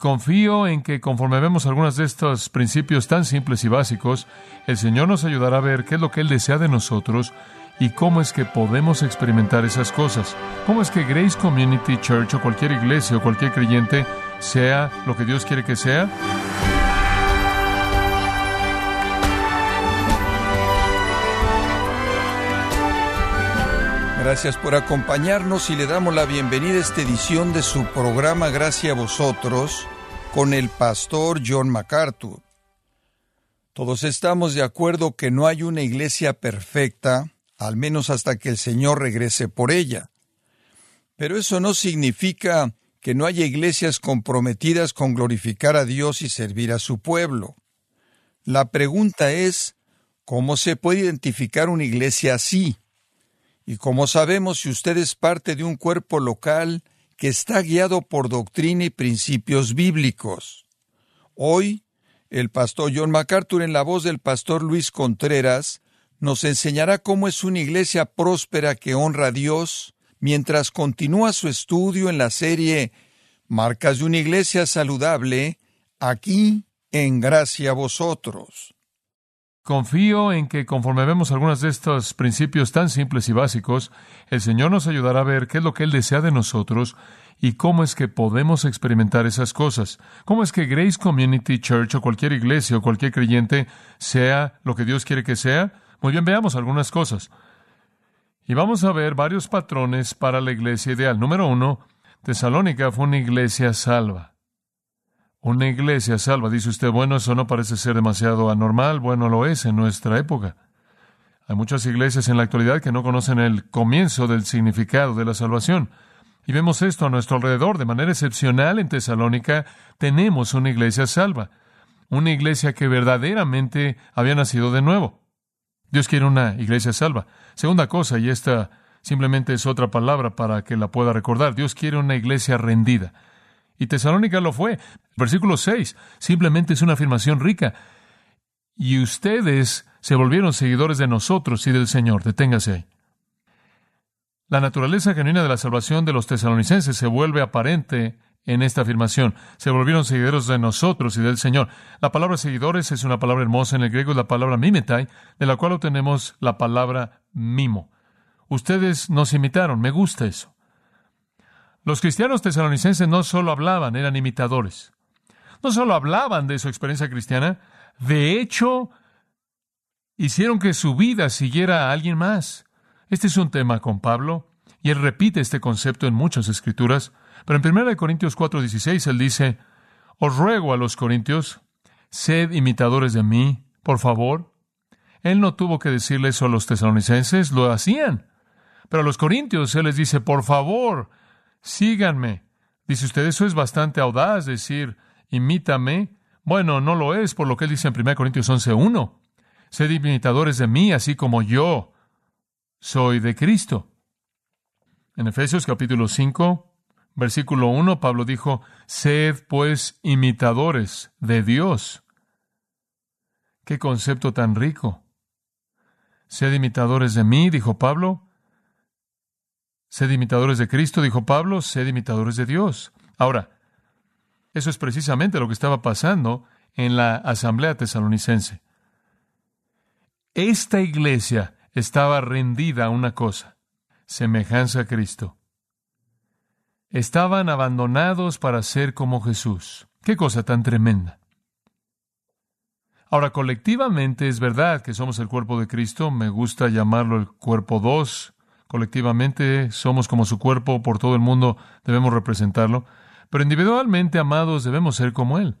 Confío en que conforme vemos algunos de estos principios tan simples y básicos, el Señor nos ayudará a ver qué es lo que Él desea de nosotros y cómo es que podemos experimentar esas cosas. Cómo es que Grace Community Church o cualquier iglesia o cualquier creyente sea lo que Dios quiere que sea. Gracias por acompañarnos y le damos la bienvenida a esta edición de su programa Gracias a vosotros con el pastor John MacArthur. Todos estamos de acuerdo que no hay una iglesia perfecta, al menos hasta que el Señor regrese por ella. Pero eso no significa que no haya iglesias comprometidas con glorificar a Dios y servir a su pueblo. La pregunta es, ¿cómo se puede identificar una iglesia así? Y como sabemos, si usted es parte de un cuerpo local que está guiado por doctrina y principios bíblicos. Hoy, el pastor John MacArthur, en la voz del pastor Luis Contreras, nos enseñará cómo es una iglesia próspera que honra a Dios, mientras continúa su estudio en la serie Marcas de una iglesia saludable, aquí en Gracia a vosotros. Confío en que conforme vemos algunos de estos principios tan simples y básicos, el Señor nos ayudará a ver qué es lo que Él desea de nosotros y cómo es que podemos experimentar esas cosas. Cómo es que Grace Community Church o cualquier iglesia o cualquier creyente sea lo que Dios quiere que sea. Muy bien, veamos algunas cosas. Y vamos a ver varios patrones para la iglesia ideal. Número uno, Tesalónica fue una iglesia salva. Una iglesia salva. Dice usted, bueno, eso no parece ser demasiado anormal. Bueno, lo es en nuestra época. Hay muchas iglesias en la actualidad que no conocen el comienzo del significado de la salvación. Y vemos esto a nuestro alrededor. De manera excepcional en Tesalónica tenemos una iglesia salva. Una iglesia que verdaderamente había nacido de nuevo. Dios quiere una iglesia salva. Segunda cosa, y esta simplemente es otra palabra para que la pueda recordar. Dios quiere una iglesia rendida. Y Tesalónica lo fue. Versículo 6 simplemente es una afirmación rica. Y ustedes se volvieron seguidores de nosotros y del Señor. Deténgase ahí. La naturaleza genuina de la salvación de los tesalonicenses se vuelve aparente en esta afirmación. Se volvieron seguidores de nosotros y del Señor. La palabra seguidores es una palabra hermosa en el griego, es la palabra mimetai, de la cual obtenemos la palabra mimo. Ustedes nos imitaron, me gusta eso. Los cristianos tesalonicenses no solo hablaban, eran imitadores. No solo hablaban de su experiencia cristiana, de hecho, hicieron que su vida siguiera a alguien más. Este es un tema con Pablo, y él repite este concepto en muchas escrituras, pero en 1 Corintios 4:16 él dice, Os ruego a los corintios, sed imitadores de mí, por favor. Él no tuvo que decirle eso a los tesalonicenses, lo hacían. Pero a los corintios él les dice, por favor, síganme. Dice usted, eso es bastante audaz decir, imítame. Bueno, no lo es por lo que él dice en 1 Corintios 11.1. Sed imitadores de mí, así como yo soy de Cristo. En Efesios capítulo 5, versículo 1, Pablo dijo, sed pues imitadores de Dios. Qué concepto tan rico. Sed imitadores de mí, dijo Pablo, Sed imitadores de Cristo, dijo Pablo, sed imitadores de Dios. Ahora, eso es precisamente lo que estaba pasando en la asamblea tesalonicense. Esta iglesia estaba rendida a una cosa, semejanza a Cristo. Estaban abandonados para ser como Jesús. Qué cosa tan tremenda. Ahora, colectivamente es verdad que somos el cuerpo de Cristo, me gusta llamarlo el cuerpo 2, colectivamente somos como su cuerpo, por todo el mundo debemos representarlo, pero individualmente, amados, debemos ser como Él.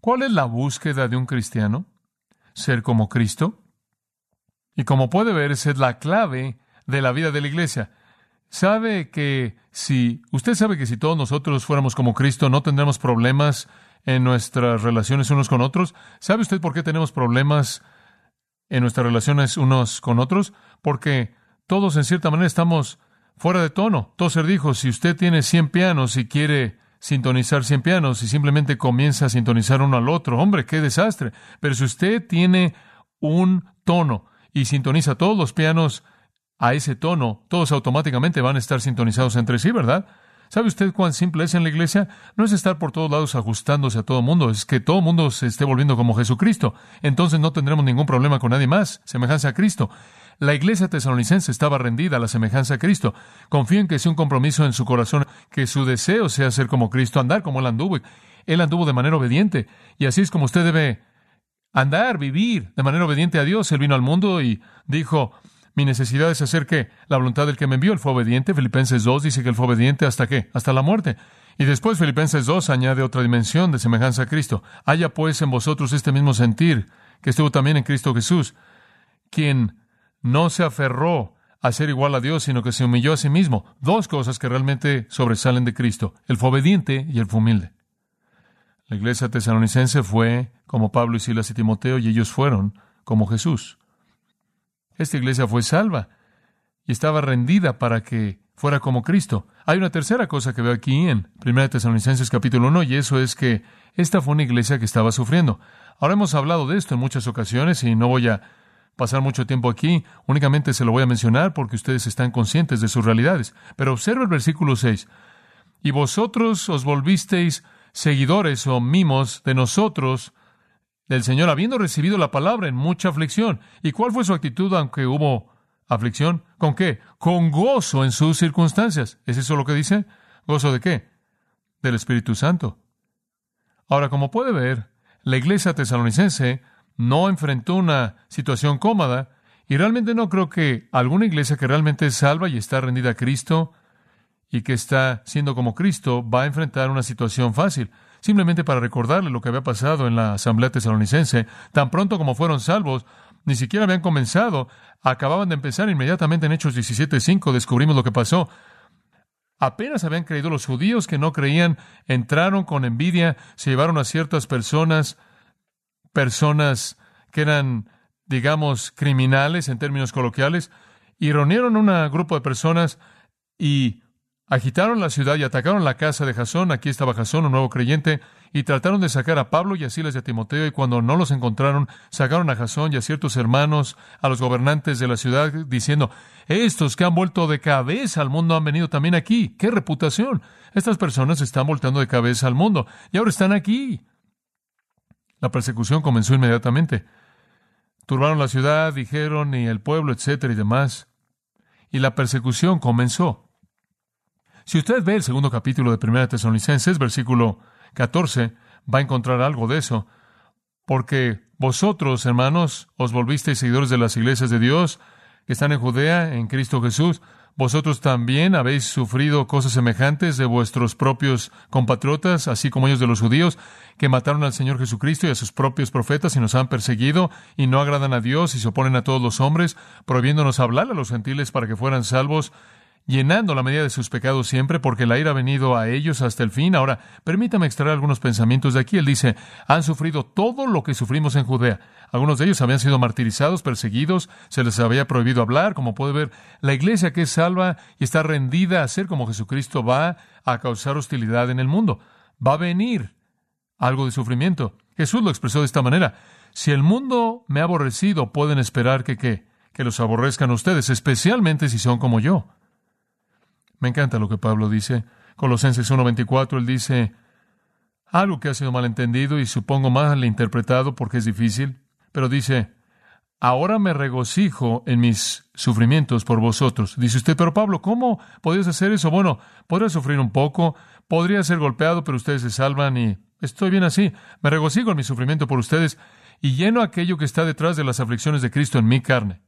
¿Cuál es la búsqueda de un cristiano? Ser como Cristo. Y como puede ver, es la clave de la vida de la iglesia. Sabe que si, usted sabe que si todos nosotros fuéramos como Cristo, no tendremos problemas en nuestras relaciones unos con otros. ¿Sabe usted por qué tenemos problemas en nuestras relaciones unos con otros? Porque todos en cierta manera estamos fuera de tono. Tozer dijo, si usted tiene 100 pianos y quiere sintonizar 100 pianos y simplemente comienza a sintonizar uno al otro, hombre, qué desastre. Pero si usted tiene un tono y sintoniza todos los pianos a ese tono, todos automáticamente van a estar sintonizados entre sí, ¿verdad? ¿Sabe usted cuán simple es en la iglesia? No es estar por todos lados ajustándose a todo mundo, es que todo mundo se esté volviendo como Jesucristo. Entonces no tendremos ningún problema con nadie más, semejanza a Cristo. La iglesia tesalonicense estaba rendida a la semejanza a Cristo. Confío en que sea un compromiso en su corazón, que su deseo sea ser como Cristo, andar como Él anduvo. Él anduvo de manera obediente, y así es como usted debe andar, vivir de manera obediente a Dios. Él vino al mundo y dijo, mi necesidad es hacer que la voluntad del que me envió. Él fue obediente. Filipenses 2 dice que él fue obediente hasta qué? Hasta la muerte. Y después Filipenses 2 añade otra dimensión de semejanza a Cristo. Haya pues en vosotros este mismo sentir que estuvo también en Cristo Jesús, quien no se aferró a ser igual a Dios, sino que se humilló a sí mismo. Dos cosas que realmente sobresalen de Cristo. Él fue obediente y él fue humilde. La iglesia tesalonicense fue como Pablo y Silas y Timoteo, y ellos fueron como Jesús. Esta iglesia fue salva y estaba rendida para que fuera como Cristo. Hay una tercera cosa que veo aquí en 1 Tesalonicenses capítulo 1 y eso es que esta fue una iglesia que estaba sufriendo. Ahora hemos hablado de esto en muchas ocasiones y no voy a pasar mucho tiempo aquí, únicamente se lo voy a mencionar porque ustedes están conscientes de sus realidades. Pero observa el versículo 6. Y vosotros os volvisteis seguidores o mimos de nosotros, del Señor, habiendo recibido la palabra en mucha aflicción. ¿Y cuál fue su actitud aunque hubo aflicción? ¿Con qué? Con gozo en sus circunstancias. ¿Es eso lo que dice? ¿Gozo de qué? Del Espíritu Santo. Ahora, como puede ver, la iglesia tesalonicense no enfrentó una situación cómoda y realmente no creo que alguna iglesia que realmente es salva y está rendida a Cristo y que está siendo como Cristo va a enfrentar una situación fácil. Simplemente para recordarle lo que había pasado en la asamblea tesalonicense, tan pronto como fueron salvos, ni siquiera habían comenzado, acababan de empezar inmediatamente en Hechos 17:5, descubrimos lo que pasó. Apenas habían creído los judíos que no creían, entraron con envidia, se llevaron a ciertas personas, personas que eran, digamos, criminales en términos coloquiales, y reunieron un grupo de personas y Agitaron la ciudad y atacaron la casa de Jasón. Aquí estaba Jasón, un nuevo creyente, y trataron de sacar a Pablo y a Silas y a Timoteo, y cuando no los encontraron, sacaron a Jasón y a ciertos hermanos, a los gobernantes de la ciudad, diciendo, estos que han vuelto de cabeza al mundo han venido también aquí. ¡Qué reputación! Estas personas están voltando de cabeza al mundo, y ahora están aquí. La persecución comenzó inmediatamente. Turbaron la ciudad, dijeron, y el pueblo, etcétera y demás. Y la persecución comenzó. Si usted ve el segundo capítulo de Primera Tesalonicenses, versículo 14, va a encontrar algo de eso. Porque vosotros, hermanos, os volvisteis seguidores de las iglesias de Dios que están en Judea, en Cristo Jesús. Vosotros también habéis sufrido cosas semejantes de vuestros propios compatriotas, así como ellos de los judíos, que mataron al Señor Jesucristo y a sus propios profetas y nos han perseguido y no agradan a Dios y se oponen a todos los hombres, prohibiéndonos hablar a los gentiles para que fueran salvos llenando la medida de sus pecados siempre, porque la ira ha venido a ellos hasta el fin. Ahora, permítame extraer algunos pensamientos de aquí. Él dice, han sufrido todo lo que sufrimos en Judea. Algunos de ellos habían sido martirizados, perseguidos, se les había prohibido hablar. Como puede ver, la iglesia que es salva y está rendida a ser como Jesucristo va a causar hostilidad en el mundo. Va a venir algo de sufrimiento. Jesús lo expresó de esta manera. Si el mundo me ha aborrecido, pueden esperar que qué? Que los aborrezcan ustedes, especialmente si son como yo. Me encanta lo que Pablo dice. Colosenses 1.24, él dice algo que ha sido malentendido y supongo mal interpretado porque es difícil, pero dice, ahora me regocijo en mis sufrimientos por vosotros. Dice usted, pero Pablo, ¿cómo podrías hacer eso? Bueno, podría sufrir un poco, podría ser golpeado, pero ustedes se salvan y estoy bien así. Me regocijo en mi sufrimiento por ustedes y lleno aquello que está detrás de las aflicciones de Cristo en mi carne.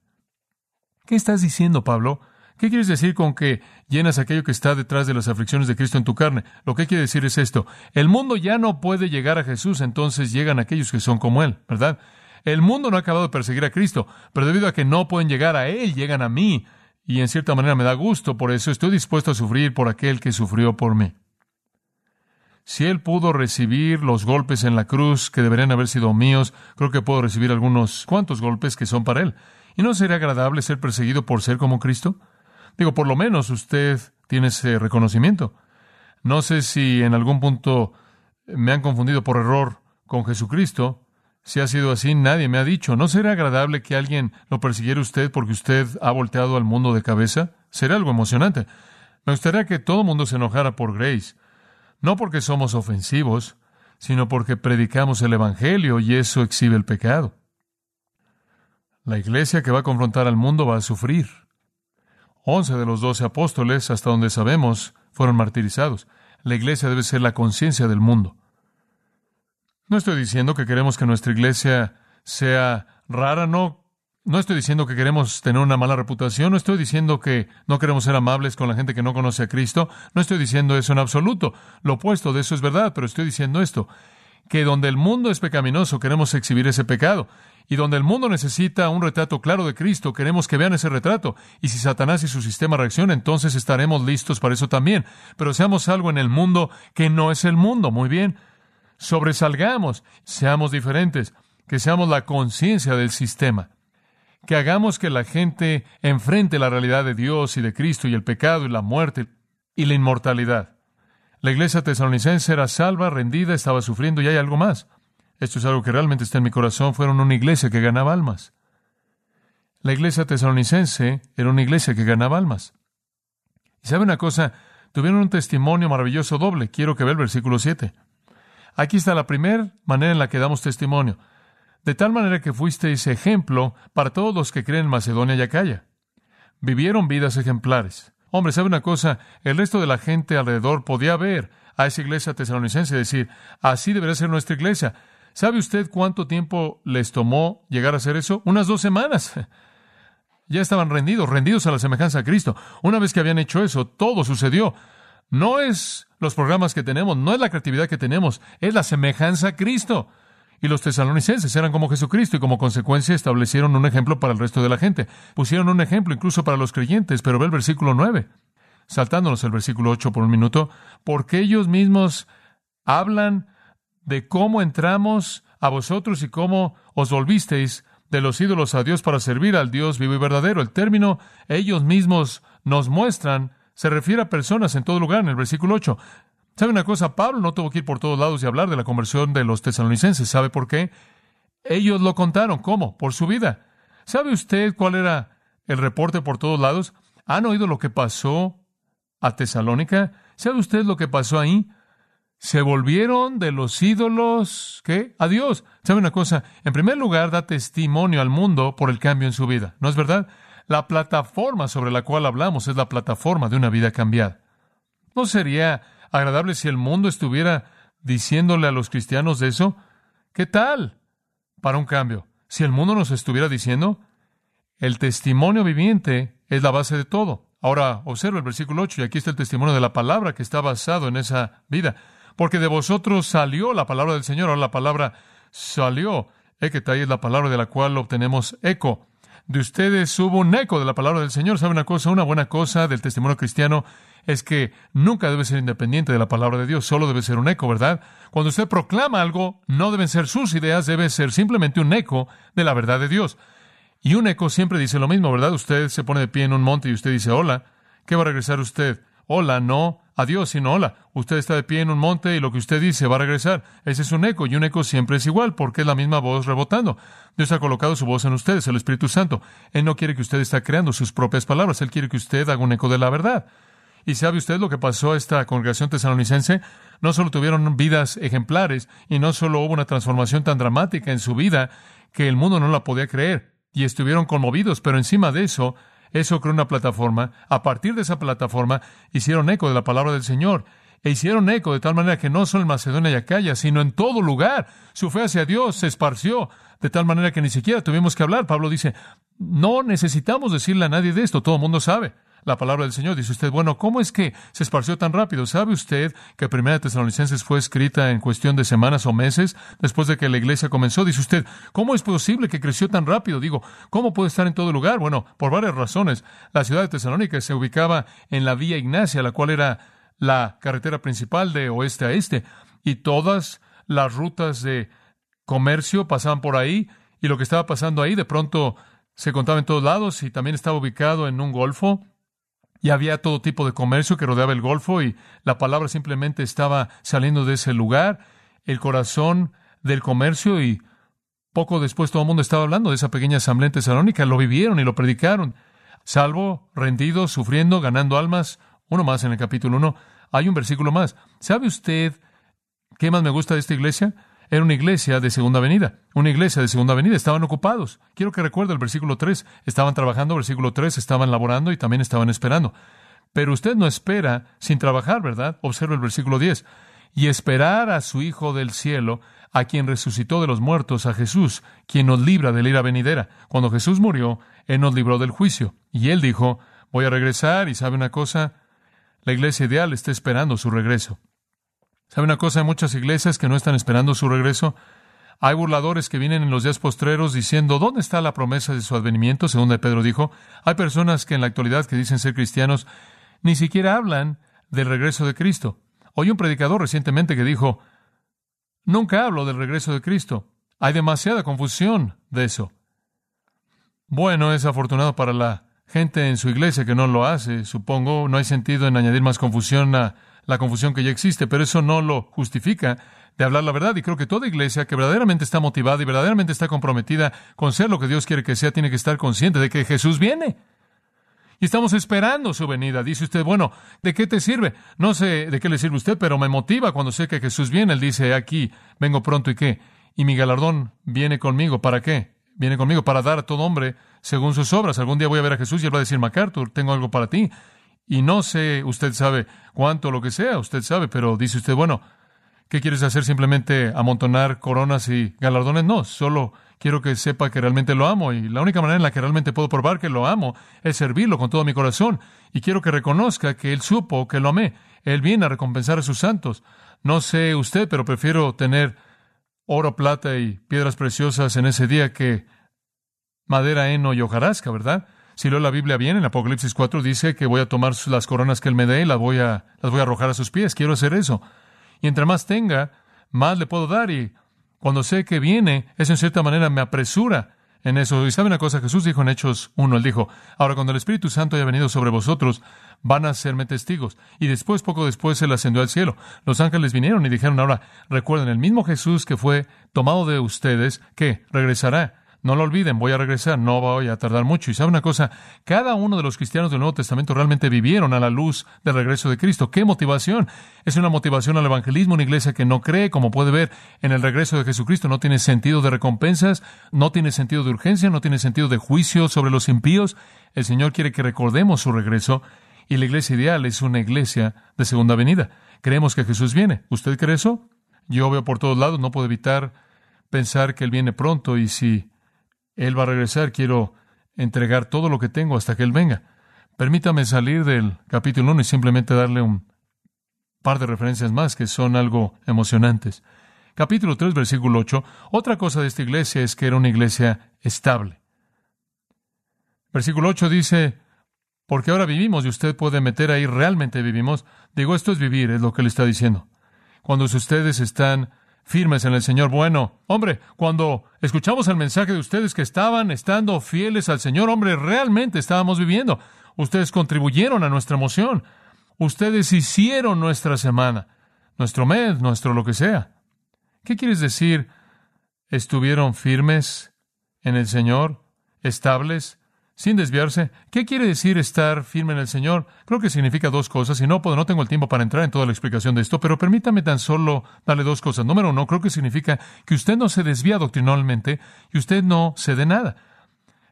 ¿Qué estás diciendo, Pablo? ¿Qué quieres decir con que llenas aquello que está detrás de las aflicciones de Cristo en tu carne? Lo que quiere decir es esto. El mundo ya no puede llegar a Jesús, entonces llegan aquellos que son como Él, ¿verdad? El mundo no ha acabado de perseguir a Cristo, pero debido a que no pueden llegar a Él, llegan a mí. Y en cierta manera me da gusto, por eso estoy dispuesto a sufrir por aquel que sufrió por mí. Si Él pudo recibir los golpes en la cruz que deberían haber sido míos, creo que puedo recibir algunos cuantos golpes que son para Él. ¿Y no sería agradable ser perseguido por ser como Cristo? Digo, por lo menos usted tiene ese reconocimiento. No sé si en algún punto me han confundido por error con Jesucristo. Si ha sido así, nadie me ha dicho. ¿No será agradable que alguien lo persiguiera usted porque usted ha volteado al mundo de cabeza? Será algo emocionante. Me gustaría que todo el mundo se enojara por Grace, no porque somos ofensivos, sino porque predicamos el Evangelio y eso exhibe el pecado. La iglesia que va a confrontar al mundo va a sufrir. Once de los doce apóstoles, hasta donde sabemos, fueron martirizados. La iglesia debe ser la conciencia del mundo. No estoy diciendo que queremos que nuestra iglesia sea rara, no. No estoy diciendo que queremos tener una mala reputación, no estoy diciendo que no queremos ser amables con la gente que no conoce a Cristo, no estoy diciendo eso en absoluto. Lo opuesto de eso es verdad, pero estoy diciendo esto, que donde el mundo es pecaminoso queremos exhibir ese pecado, y donde el mundo necesita un retrato claro de Cristo, queremos que vean ese retrato. Y si Satanás y su sistema reaccionan, entonces estaremos listos para eso también. Pero seamos algo en el mundo que no es el mundo. Muy bien. Sobresalgamos, seamos diferentes, que seamos la conciencia del sistema. Que hagamos que la gente enfrente la realidad de Dios y de Cristo y el pecado y la muerte y la inmortalidad. La iglesia tesalonicense era salva, rendida, estaba sufriendo y hay algo más. Esto es algo que realmente está en mi corazón. Fueron una iglesia que ganaba almas. La iglesia tesalonicense era una iglesia que ganaba almas. Y sabe una cosa, tuvieron un testimonio maravilloso doble. Quiero que vea el versículo 7. Aquí está la primera manera en la que damos testimonio. De tal manera que fuisteis ejemplo para todos los que creen en Macedonia y Acaya. Vivieron vidas ejemplares. Hombre, ¿sabe una cosa? El resto de la gente alrededor podía ver a esa iglesia tesalonicense y decir, así debería ser nuestra iglesia. ¿Sabe usted cuánto tiempo les tomó llegar a hacer eso? Unas dos semanas. Ya estaban rendidos, rendidos a la semejanza a Cristo. Una vez que habían hecho eso, todo sucedió. No es los programas que tenemos, no es la creatividad que tenemos, es la semejanza a Cristo. Y los tesalonicenses eran como Jesucristo y como consecuencia establecieron un ejemplo para el resto de la gente. Pusieron un ejemplo incluso para los creyentes, pero ve el versículo 9, saltándonos el versículo 8 por un minuto, porque ellos mismos hablan de cómo entramos a vosotros y cómo os volvisteis de los ídolos a Dios para servir al Dios vivo y verdadero. El término ellos mismos nos muestran se refiere a personas en todo lugar en el versículo 8. ¿Sabe una cosa? Pablo no tuvo que ir por todos lados y hablar de la conversión de los tesalonicenses. ¿Sabe por qué? Ellos lo contaron. ¿Cómo? Por su vida. ¿Sabe usted cuál era el reporte por todos lados? ¿Han oído lo que pasó a Tesalónica? ¿Sabe usted lo que pasó ahí? se volvieron de los ídolos, ¿qué? A Dios. ¿Sabe una cosa? En primer lugar, da testimonio al mundo por el cambio en su vida. ¿No es verdad? La plataforma sobre la cual hablamos es la plataforma de una vida cambiada. ¿No sería agradable si el mundo estuviera diciéndole a los cristianos eso? ¿Qué tal? Para un cambio. Si el mundo nos estuviera diciendo, el testimonio viviente es la base de todo. Ahora observa el versículo 8 y aquí está el testimonio de la palabra que está basado en esa vida porque de vosotros salió la palabra del Señor. Ahora la palabra salió. Eketai es la palabra de la cual obtenemos eco. De ustedes hubo un eco de la palabra del Señor. ¿Sabe una cosa? Una buena cosa del testimonio cristiano es que nunca debe ser independiente de la palabra de Dios, solo debe ser un eco, ¿verdad? Cuando usted proclama algo, no deben ser sus ideas, debe ser simplemente un eco de la verdad de Dios. Y un eco siempre dice lo mismo, ¿verdad? Usted se pone de pie en un monte y usted dice, hola, ¿qué va a regresar usted? Hola, no, adiós, sino hola. Usted está de pie en un monte y lo que usted dice va a regresar. Ese es un eco y un eco siempre es igual porque es la misma voz rebotando. Dios ha colocado su voz en ustedes, el Espíritu Santo. Él no quiere que usted esté creando sus propias palabras, Él quiere que usted haga un eco de la verdad. ¿Y sabe usted lo que pasó a esta congregación tesalonicense? No solo tuvieron vidas ejemplares y no solo hubo una transformación tan dramática en su vida que el mundo no la podía creer y estuvieron conmovidos, pero encima de eso eso creó una plataforma. A partir de esa plataforma hicieron eco de la palabra del Señor. E hicieron eco de tal manera que no solo en Macedonia y Acaya, sino en todo lugar. Su fe hacia Dios se esparció de tal manera que ni siquiera tuvimos que hablar. Pablo dice, no necesitamos decirle a nadie de esto, todo el mundo sabe la palabra del Señor. Dice usted, bueno, ¿cómo es que se esparció tan rápido? ¿Sabe usted que Primera de Tesalonicenses fue escrita en cuestión de semanas o meses después de que la iglesia comenzó? Dice usted, ¿cómo es posible que creció tan rápido? Digo, ¿cómo puede estar en todo lugar? Bueno, por varias razones. La ciudad de Tesalónica se ubicaba en la vía Ignacia, la cual era la carretera principal de oeste a este, y todas las rutas de comercio pasaban por ahí, y lo que estaba pasando ahí de pronto se contaba en todos lados y también estaba ubicado en un golfo y había todo tipo de comercio que rodeaba el Golfo y la palabra simplemente estaba saliendo de ese lugar, el corazón del comercio y poco después todo el mundo estaba hablando de esa pequeña asamblea en Tesalónica, lo vivieron y lo predicaron, salvo, rendidos, sufriendo, ganando almas, uno más en el capítulo 1. Hay un versículo más. ¿Sabe usted qué más me gusta de esta iglesia? Era una iglesia de segunda venida. Una iglesia de segunda venida. Estaban ocupados. Quiero que recuerde el versículo 3. Estaban trabajando, versículo 3, estaban laborando y también estaban esperando. Pero usted no espera sin trabajar, ¿verdad? Observa el versículo 10. Y esperar a su Hijo del cielo, a quien resucitó de los muertos, a Jesús, quien nos libra de la ira venidera. Cuando Jesús murió, Él nos libró del juicio. Y Él dijo, voy a regresar y sabe una cosa, la iglesia ideal está esperando su regreso. ¿Sabe una cosa? Hay muchas iglesias que no están esperando su regreso. Hay burladores que vienen en los días postreros diciendo, ¿dónde está la promesa de su advenimiento? Según de Pedro dijo. Hay personas que en la actualidad que dicen ser cristianos ni siquiera hablan del regreso de Cristo. Oí un predicador recientemente que dijo, nunca hablo del regreso de Cristo. Hay demasiada confusión de eso. Bueno, es afortunado para la gente en su iglesia que no lo hace. Supongo, no hay sentido en añadir más confusión a la confusión que ya existe, pero eso no lo justifica de hablar la verdad. Y creo que toda iglesia que verdaderamente está motivada y verdaderamente está comprometida con ser lo que Dios quiere que sea, tiene que estar consciente de que Jesús viene. Y estamos esperando su venida. Dice usted, bueno, ¿de qué te sirve? No sé de qué le sirve a usted, pero me motiva cuando sé que Jesús viene. Él dice, aquí, vengo pronto y qué. Y mi galardón viene conmigo. ¿Para qué? Viene conmigo para dar a todo hombre según sus obras. Algún día voy a ver a Jesús y él va a decir, MacArthur, tengo algo para ti. Y no sé, usted sabe cuánto lo que sea, usted sabe, pero dice usted, bueno, ¿qué quieres hacer? ¿Simplemente amontonar coronas y galardones? No, solo quiero que sepa que realmente lo amo y la única manera en la que realmente puedo probar que lo amo es servirlo con todo mi corazón y quiero que reconozca que Él supo que lo amé. Él viene a recompensar a sus santos. No sé usted, pero prefiero tener oro, plata y piedras preciosas en ese día que madera, heno y hojarasca, ¿verdad? Si leo la Biblia bien, en Apocalipsis 4 dice que voy a tomar las coronas que Él me dé y las voy a, las voy a arrojar a sus pies. Quiero hacer eso. Y entre más tenga, más le puedo dar. Y cuando sé que viene, eso en cierta manera me apresura en eso. Y sabe una cosa, Jesús dijo en Hechos 1, Él dijo, ahora cuando el Espíritu Santo haya venido sobre vosotros, van a serme testigos. Y después, poco después, Él ascendió al cielo. Los ángeles vinieron y dijeron, ahora, recuerden, el mismo Jesús que fue tomado de ustedes, que regresará no lo olviden, voy a regresar, no voy a tardar mucho. Y sabe una cosa, cada uno de los cristianos del Nuevo Testamento realmente vivieron a la luz del regreso de Cristo. ¿Qué motivación? Es una motivación al evangelismo, una iglesia que no cree, como puede ver en el regreso de Jesucristo, no tiene sentido de recompensas, no tiene sentido de urgencia, no tiene sentido de juicio sobre los impíos. El Señor quiere que recordemos su regreso y la iglesia ideal es una iglesia de segunda venida. Creemos que Jesús viene. ¿Usted cree eso? Yo veo por todos lados, no puedo evitar pensar que Él viene pronto y si él va a regresar, quiero entregar todo lo que tengo hasta que Él venga. Permítame salir del capítulo 1 y simplemente darle un par de referencias más que son algo emocionantes. Capítulo 3, versículo 8. Otra cosa de esta iglesia es que era una iglesia estable. Versículo 8 dice, porque ahora vivimos y usted puede meter ahí realmente vivimos. Digo, esto es vivir, es lo que le está diciendo. Cuando ustedes están firmes en el Señor. Bueno, hombre, cuando escuchamos el mensaje de ustedes que estaban estando fieles al Señor, hombre, realmente estábamos viviendo. Ustedes contribuyeron a nuestra emoción. Ustedes hicieron nuestra semana, nuestro mes, nuestro lo que sea. ¿Qué quieres decir? ¿Estuvieron firmes en el Señor? ¿Estables? Sin desviarse. ¿Qué quiere decir estar firme en el Señor? Creo que significa dos cosas, y no, no tengo el tiempo para entrar en toda la explicación de esto, pero permítame tan solo darle dos cosas. Número uno, creo que significa que usted no se desvía doctrinalmente y usted no cede nada.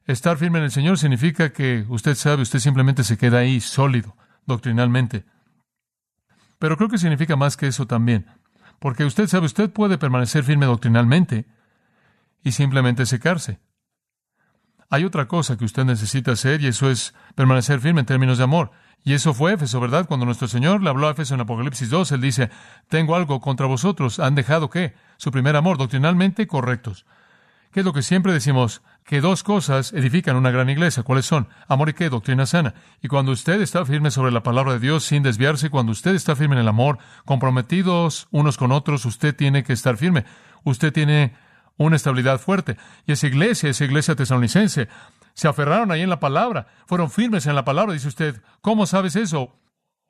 Estar firme en el Señor significa que usted sabe, usted simplemente se queda ahí sólido doctrinalmente. Pero creo que significa más que eso también, porque usted sabe, usted puede permanecer firme doctrinalmente y simplemente secarse. Hay otra cosa que usted necesita hacer y eso es permanecer firme en términos de amor. Y eso fue Éfeso, ¿verdad? Cuando nuestro Señor le habló a Éfeso en Apocalipsis 2, Él dice, tengo algo contra vosotros. ¿Han dejado qué? Su primer amor, doctrinalmente correctos. ¿Qué es lo que siempre decimos? Que dos cosas edifican una gran iglesia. ¿Cuáles son? Amor y qué? Doctrina sana. Y cuando usted está firme sobre la palabra de Dios sin desviarse, cuando usted está firme en el amor, comprometidos unos con otros, usted tiene que estar firme. Usted tiene una estabilidad fuerte. Y esa iglesia, esa iglesia tesalonicense, se aferraron ahí en la palabra, fueron firmes en la palabra. Dice usted, ¿cómo sabes eso?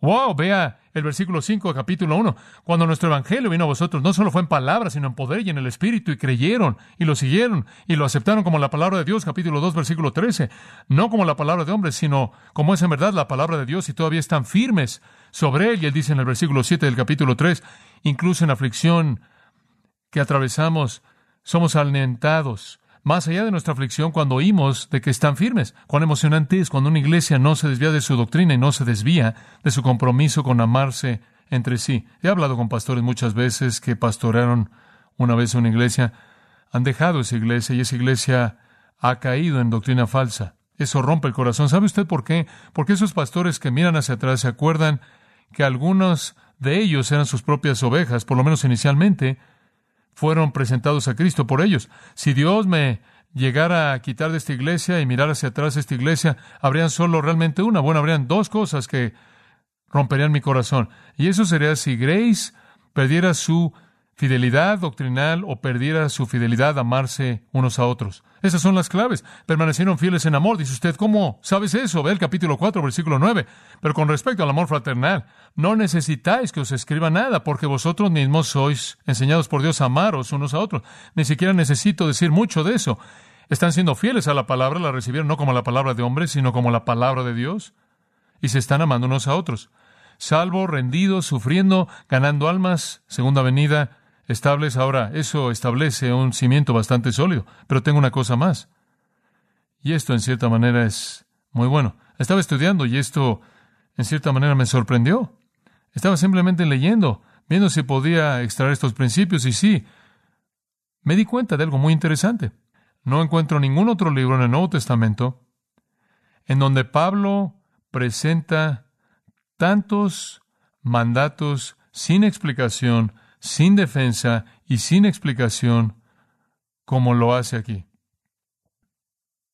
Wow, vea el versículo 5 capítulo 1. Cuando nuestro evangelio vino a vosotros, no solo fue en palabras, sino en poder y en el espíritu, y creyeron, y lo siguieron, y lo aceptaron como la palabra de Dios, capítulo 2, versículo 13. No como la palabra de hombres, sino como es en verdad la palabra de Dios, y todavía están firmes sobre él. Y él dice en el versículo 7 del capítulo 3, incluso en aflicción que atravesamos, somos alentados más allá de nuestra aflicción cuando oímos de que están firmes. Cuán emocionante es cuando una iglesia no se desvía de su doctrina y no se desvía de su compromiso con amarse entre sí. He hablado con pastores muchas veces que pastorearon una vez una iglesia, han dejado esa iglesia y esa iglesia ha caído en doctrina falsa. Eso rompe el corazón. ¿Sabe usted por qué? Porque esos pastores que miran hacia atrás se acuerdan que algunos de ellos eran sus propias ovejas, por lo menos inicialmente, fueron presentados a Cristo por ellos. Si Dios me llegara a quitar de esta iglesia y mirar hacia atrás esta iglesia, habrían solo realmente una. Bueno, habrían dos cosas que romperían mi corazón. Y eso sería si Grace perdiera su fidelidad doctrinal o perdiera su fidelidad a amarse unos a otros. Esas son las claves. Permanecieron fieles en amor. Dice usted, ¿cómo sabes eso? Ve el capítulo 4, versículo 9. Pero con respecto al amor fraternal, no necesitáis que os escriba nada, porque vosotros mismos sois enseñados por Dios a amaros unos a otros. Ni siquiera necesito decir mucho de eso. Están siendo fieles a la palabra, la recibieron no como la palabra de hombres, sino como la palabra de Dios. Y se están amando unos a otros. Salvo, rendidos, sufriendo, ganando almas, segunda venida, estables. Ahora, eso establece un cimiento bastante sólido. Pero tengo una cosa más. Y esto, en cierta manera, es muy bueno. Estaba estudiando y esto, en cierta manera, me sorprendió. Estaba simplemente leyendo, viendo si podía extraer estos principios y sí, me di cuenta de algo muy interesante. No encuentro ningún otro libro en el Nuevo Testamento en donde Pablo presenta tantos mandatos sin explicación sin defensa y sin explicación como lo hace aquí.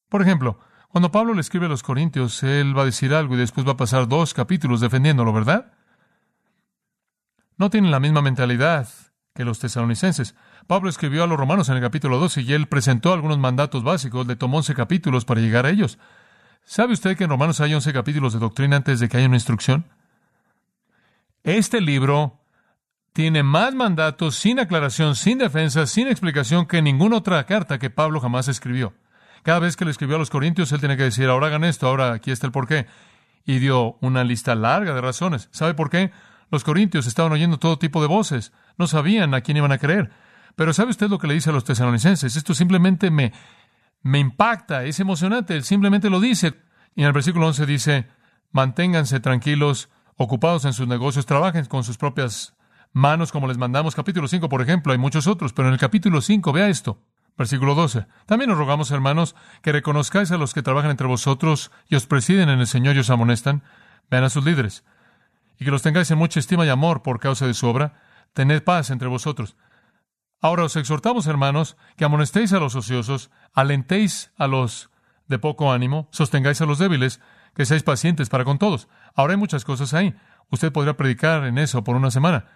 Por ejemplo, cuando Pablo le escribe a los Corintios, él va a decir algo y después va a pasar dos capítulos defendiéndolo, ¿verdad? No tienen la misma mentalidad que los tesalonicenses. Pablo escribió a los romanos en el capítulo 12 y él presentó algunos mandatos básicos, le tomó 11 capítulos para llegar a ellos. ¿Sabe usted que en Romanos hay 11 capítulos de doctrina antes de que haya una instrucción? Este libro tiene más mandatos sin aclaración, sin defensa, sin explicación que ninguna otra carta que Pablo jamás escribió. Cada vez que le escribió a los Corintios, él tenía que decir, ahora hagan esto, ahora aquí está el porqué. Y dio una lista larga de razones. ¿Sabe por qué? Los Corintios estaban oyendo todo tipo de voces. No sabían a quién iban a creer. Pero ¿sabe usted lo que le dice a los tesalonicenses? Esto simplemente me, me impacta, es emocionante. Él simplemente lo dice. Y en el versículo 11 dice, manténganse tranquilos, ocupados en sus negocios, trabajen con sus propias manos como les mandamos. Capítulo 5, por ejemplo, hay muchos otros, pero en el capítulo 5, vea esto. Versículo 12. También os rogamos, hermanos, que reconozcáis a los que trabajan entre vosotros y os presiden en el Señor y os amonestan. Vean a sus líderes. Y que los tengáis en mucha estima y amor por causa de su obra. Tened paz entre vosotros. Ahora os exhortamos, hermanos, que amonestéis a los ociosos, alentéis a los de poco ánimo, sostengáis a los débiles, que seáis pacientes para con todos. Ahora hay muchas cosas ahí. Usted podría predicar en eso por una semana.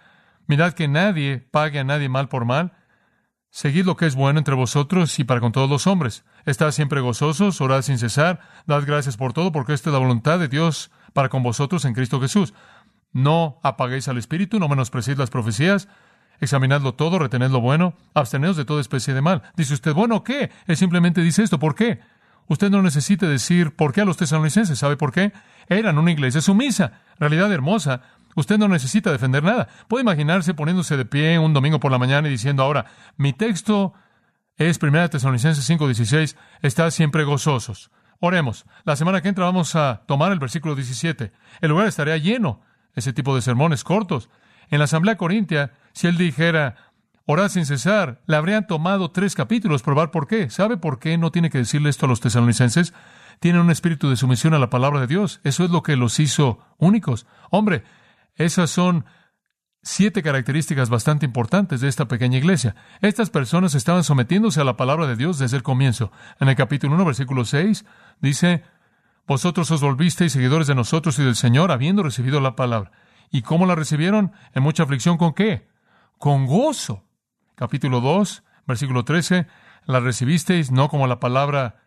Mirad que nadie pague a nadie mal por mal. Seguid lo que es bueno entre vosotros y para con todos los hombres. Estad siempre gozosos, orad sin cesar, dad gracias por todo, porque esta es la voluntad de Dios para con vosotros en Cristo Jesús. No apaguéis al Espíritu, no menospreciéis las profecías, examinadlo todo, retened lo bueno, absteneos de toda especie de mal. Dice usted, bueno, ¿qué? Él simplemente dice esto, ¿por qué? Usted no necesita decir por qué a los tesalonicenses, ¿sabe por qué? Eran una iglesia sumisa, realidad hermosa, Usted no necesita defender nada. Puede imaginarse poniéndose de pie un domingo por la mañana y diciendo ahora, mi texto es 1 Tesalonicenses 5:16, está siempre gozosos. Oremos. La semana que entra vamos a tomar el versículo 17. El lugar estaría lleno, ese tipo de sermones cortos. En la asamblea corintia, si él dijera, orad sin cesar, le habrían tomado tres capítulos, probar por qué. ¿Sabe por qué no tiene que decirle esto a los tesalonicenses? Tienen un espíritu de sumisión a la palabra de Dios. Eso es lo que los hizo únicos. Hombre, esas son siete características bastante importantes de esta pequeña iglesia. Estas personas estaban sometiéndose a la palabra de Dios desde el comienzo. En el capítulo 1, versículo 6, dice, Vosotros os volvisteis seguidores de nosotros y del Señor, habiendo recibido la palabra. ¿Y cómo la recibieron? En mucha aflicción, ¿con qué? Con gozo. Capítulo 2, versículo 13, la recibisteis no como la palabra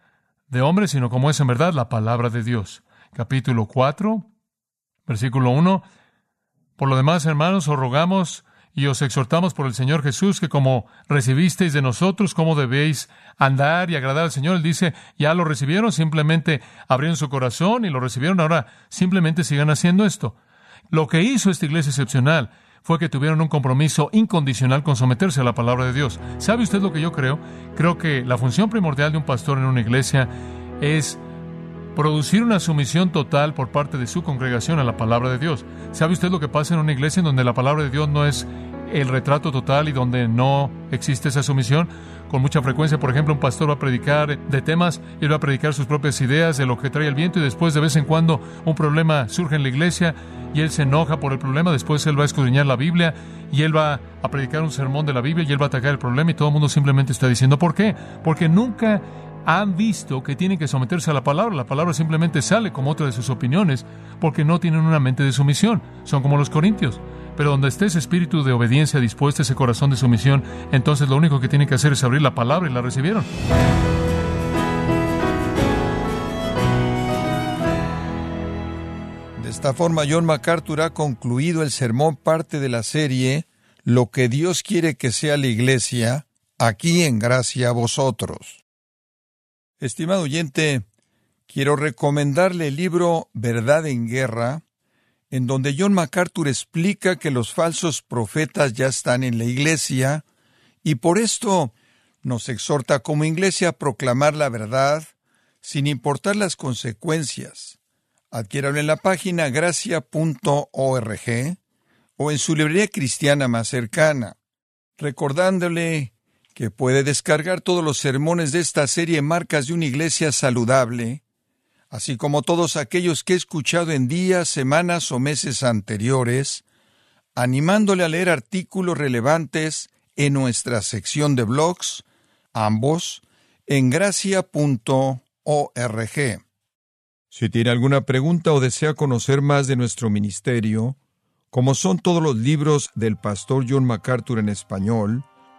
de hombre, sino como es en verdad la palabra de Dios. Capítulo 4, Versículo 1. Por lo demás, hermanos, os rogamos y os exhortamos por el Señor Jesús que como recibisteis de nosotros, cómo debéis andar y agradar al Señor. Él dice, ya lo recibieron, simplemente abrieron su corazón y lo recibieron, ahora simplemente sigan haciendo esto. Lo que hizo esta iglesia excepcional fue que tuvieron un compromiso incondicional con someterse a la palabra de Dios. ¿Sabe usted lo que yo creo? Creo que la función primordial de un pastor en una iglesia es producir una sumisión total por parte de su congregación a la palabra de Dios. ¿Sabe usted lo que pasa en una iglesia en donde la palabra de Dios no es el retrato total y donde no existe esa sumisión? Con mucha frecuencia, por ejemplo, un pastor va a predicar de temas, y va a predicar sus propias ideas de lo que trae el viento y después de vez en cuando un problema surge en la iglesia y él se enoja por el problema, después él va a escudriñar la Biblia y él va a predicar un sermón de la Biblia y él va a atacar el problema y todo el mundo simplemente está diciendo, ¿por qué? Porque nunca han visto que tienen que someterse a la palabra. La palabra simplemente sale como otra de sus opiniones porque no tienen una mente de sumisión. Son como los corintios. Pero donde esté ese espíritu de obediencia dispuesto, ese corazón de sumisión, entonces lo único que tienen que hacer es abrir la palabra y la recibieron. De esta forma, John MacArthur ha concluido el sermón parte de la serie Lo que Dios quiere que sea la Iglesia, aquí en gracia a vosotros. Estimado oyente, quiero recomendarle el libro Verdad en Guerra, en donde John MacArthur explica que los falsos profetas ya están en la iglesia y por esto nos exhorta como iglesia a proclamar la verdad sin importar las consecuencias. Adquiéralo en la página gracia.org o en su librería cristiana más cercana, recordándole que puede descargar todos los sermones de esta serie Marcas de una Iglesia Saludable, así como todos aquellos que he escuchado en días, semanas o meses anteriores, animándole a leer artículos relevantes en nuestra sección de blogs, ambos, en gracia.org. Si tiene alguna pregunta o desea conocer más de nuestro ministerio, como son todos los libros del pastor John MacArthur en español,